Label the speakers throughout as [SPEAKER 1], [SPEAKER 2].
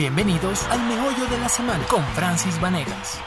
[SPEAKER 1] Bienvenidos al Meollo de la Semana con Francis Vanegas.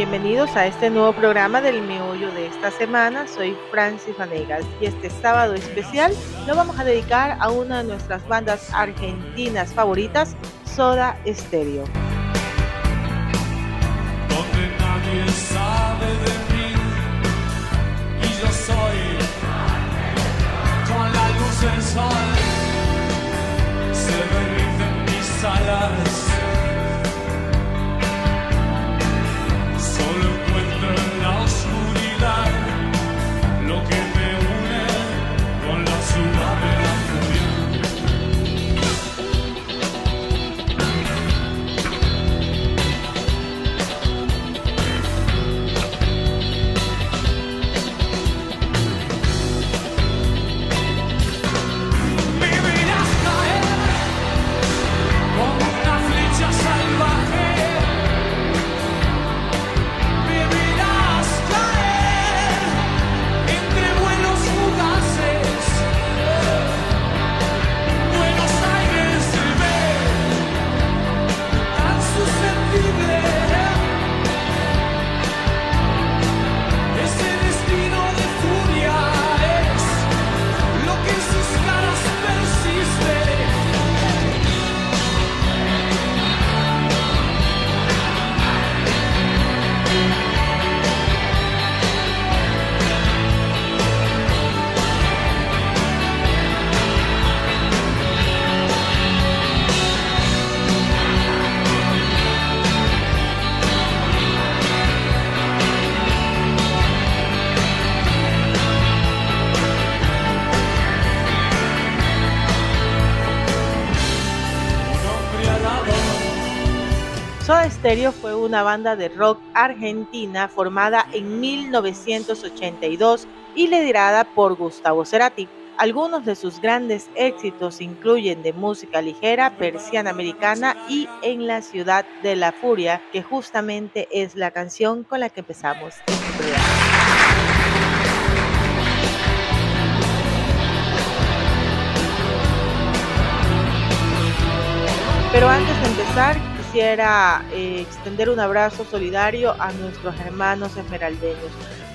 [SPEAKER 2] Bienvenidos a este nuevo programa del meollo de esta semana. Soy Francis Vanegas y este sábado especial lo vamos a dedicar a una de nuestras bandas argentinas favoritas, Soda Stereo.
[SPEAKER 3] Donde nadie sabe de mí y yo soy con la luz del sol se mis alas.
[SPEAKER 2] Soda Stereo fue una banda de rock argentina formada en 1982 y liderada por Gustavo Cerati. Algunos de sus grandes éxitos incluyen de música ligera, persiana americana y En la ciudad de la furia, que justamente es la canción con la que empezamos. Pero antes de empezar, quisiera eh, extender un abrazo solidario a nuestros hermanos esmeraldeños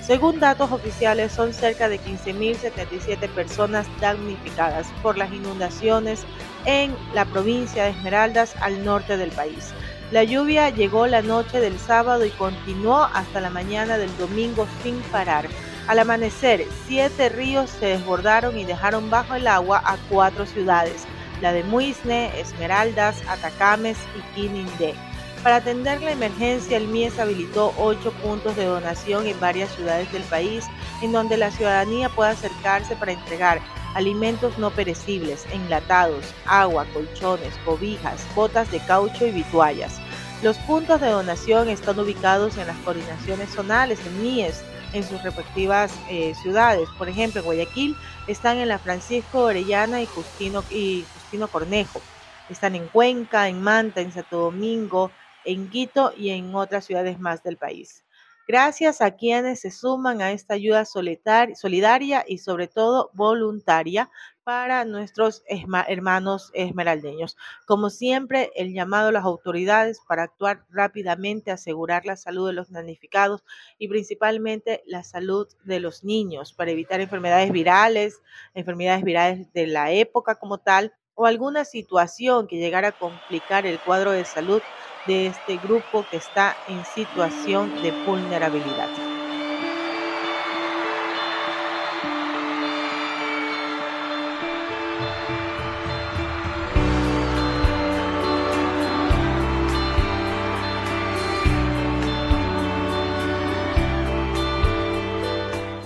[SPEAKER 2] según datos oficiales, son cerca de 15.077 personas damnificadas por las inundaciones en la provincia de Esmeraldas al norte del país. La lluvia llegó la noche del sábado y continuó hasta la mañana del domingo sin parar. Al amanecer, siete ríos se desbordaron y dejaron bajo el agua a cuatro ciudades, la de Muisne, Esmeraldas, Atacames y Quinindé. Para atender la emergencia, el MIES habilitó ocho puntos de donación en varias ciudades del país, en donde la ciudadanía puede acercarse para entregar alimentos no perecibles, enlatados, agua, colchones, cobijas, botas de caucho y vituallas. Los puntos de donación están ubicados en las coordinaciones zonales, en MIES, en sus respectivas eh, ciudades. Por ejemplo, en Guayaquil están en la Francisco Orellana y Justino, y Justino Cornejo. Están en Cuenca, en Manta, en Santo Domingo, en Quito y en otras ciudades más del país. Gracias a quienes se suman a esta ayuda solidaria y sobre todo voluntaria para nuestros hermanos esmeraldeños. Como siempre, el llamado a las autoridades para actuar rápidamente, asegurar la salud de los damnificados y principalmente la salud de los niños para evitar enfermedades virales, enfermedades virales de la época como tal o alguna situación que llegara a complicar el cuadro de salud de este grupo que está en situación de vulnerabilidad.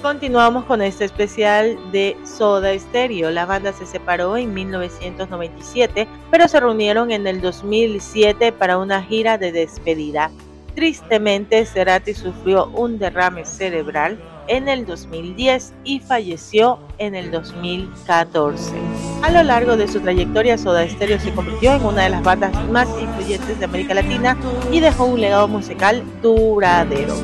[SPEAKER 2] Continuamos con este especial de Soda Stereo. La banda se separó en 1997, pero se reunieron en el 2007 para una gira de despedida. Tristemente, Cerati sufrió un derrame cerebral en el 2010 y falleció en el 2014. A lo largo de su trayectoria, Soda Stereo se convirtió en una de las bandas más influyentes de América Latina y dejó un legado musical duradero.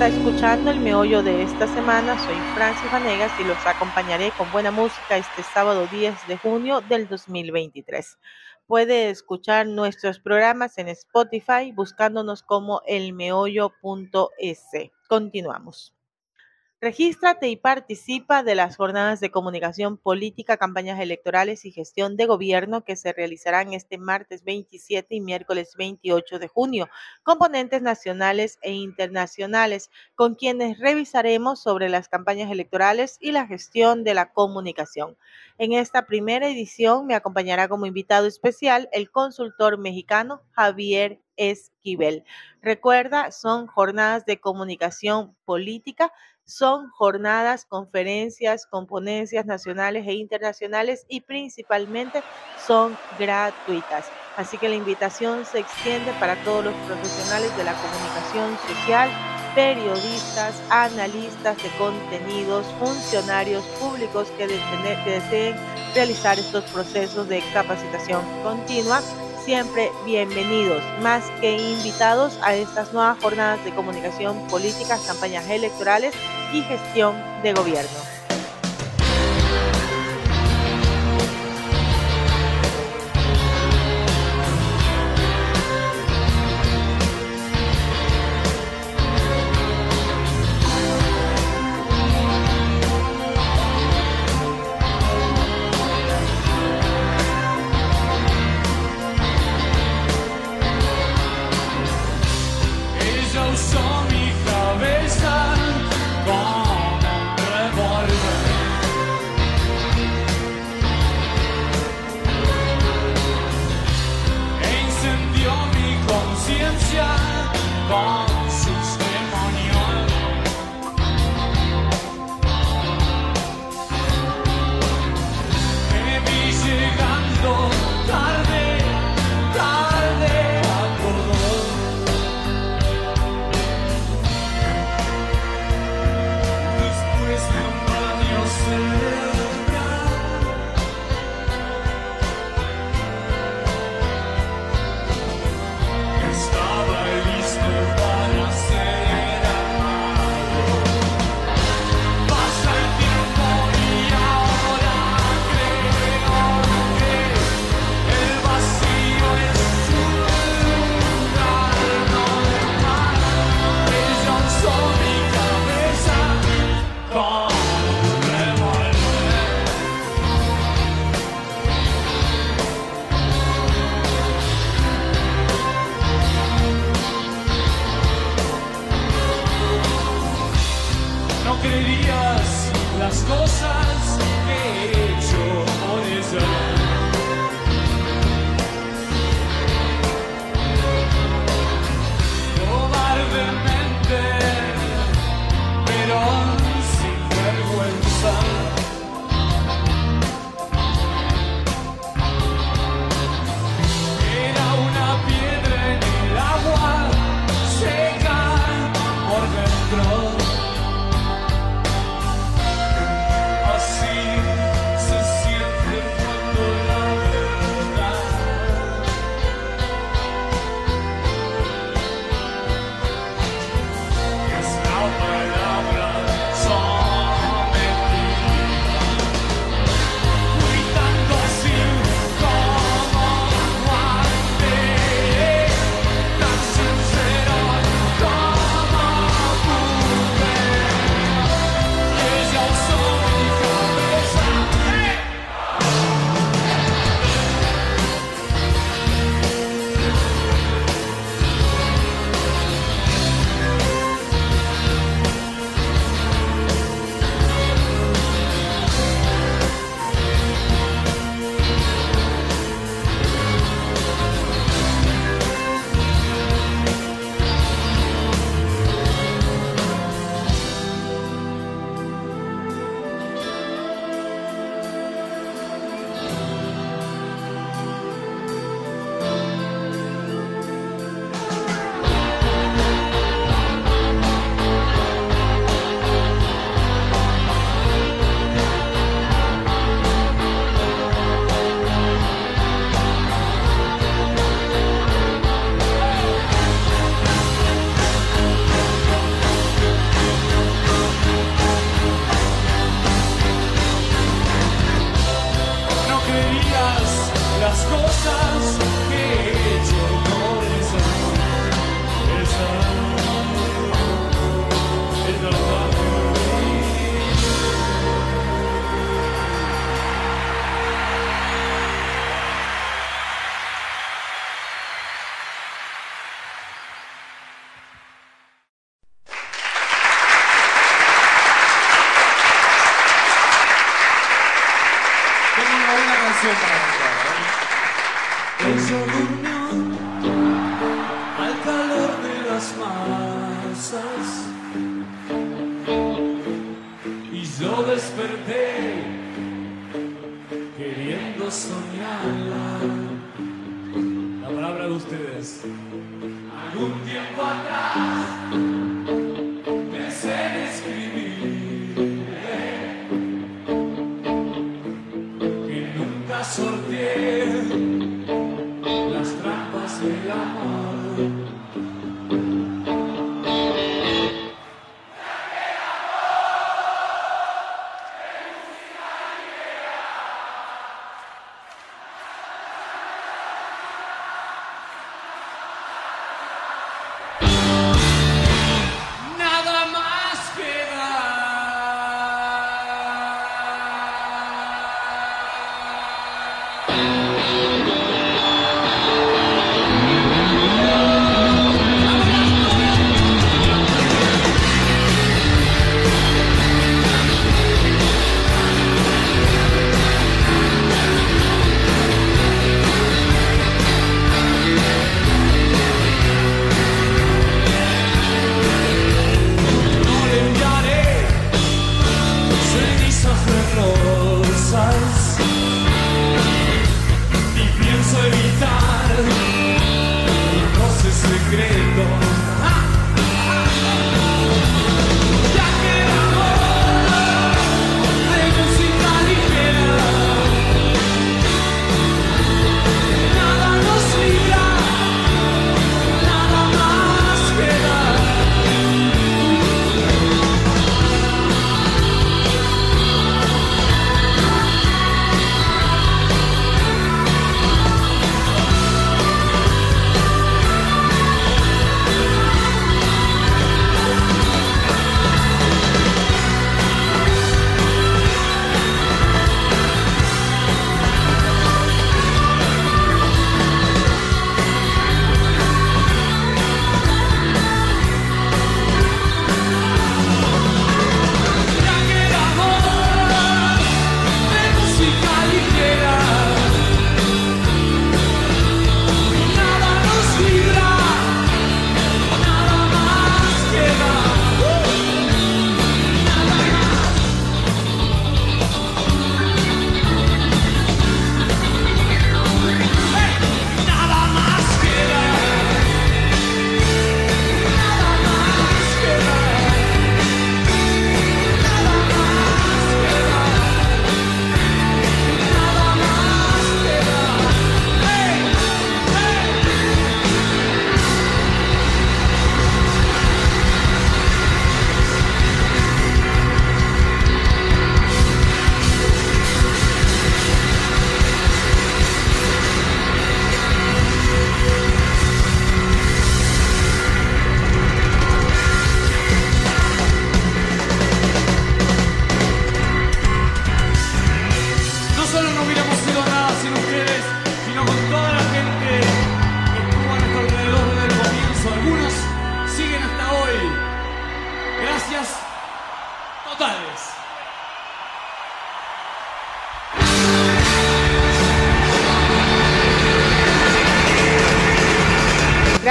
[SPEAKER 2] Está escuchando el meollo de esta semana. Soy Francis Vanegas y los acompañaré con buena música este sábado 10 de junio del 2023. Puede escuchar nuestros programas en Spotify buscándonos como elmeollo.es. Continuamos. Regístrate y participa de las jornadas de comunicación política, campañas electorales y gestión de gobierno que se realizarán este martes 27 y miércoles 28 de junio, componentes nacionales e internacionales, con quienes revisaremos sobre las campañas electorales y la gestión de la comunicación. En esta primera edición me acompañará como invitado especial el consultor mexicano Javier Esquivel. Recuerda, son jornadas de comunicación política son jornadas, conferencias, componencias nacionales e internacionales y principalmente son gratuitas. Así que la invitación se extiende para todos los profesionales de la comunicación social, periodistas, analistas de contenidos, funcionarios públicos que, deseen realizar estos procesos de capacitación continua siempre bienvenidos, más que invitados a estas nuevas jornadas de comunicación política, campañas electorales y gestión de gobierno.
[SPEAKER 1] Con las cosas que he hecho ella. Cobardemente, coisas. queriendo soñarla. La palabra de ustedes. Algún tiempo atrás.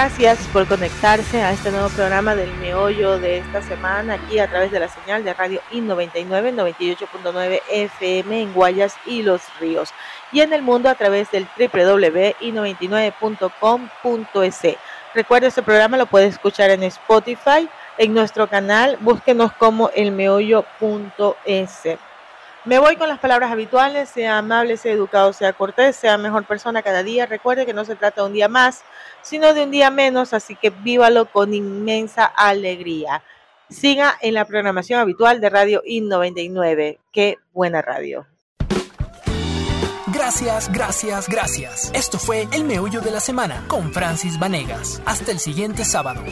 [SPEAKER 2] Gracias por conectarse a este nuevo programa del meollo de esta semana aquí a través de la señal de radio I99 98.9 FM en Guayas y Los Ríos y en el mundo a través del www.i99.com.es. Recuerda este programa lo puedes escuchar en Spotify, en nuestro canal, búsquenos como el meollo.es. Me voy con las palabras habituales, sea amable, sea educado, sea cortés, sea mejor persona cada día. Recuerde que no se trata de un día más, sino de un día menos, así que vívalo con inmensa alegría. Siga en la programación habitual de Radio I99. Qué buena radio.
[SPEAKER 4] Gracias, gracias, gracias. Esto fue El Meollo de la Semana con Francis Vanegas. Hasta el siguiente sábado.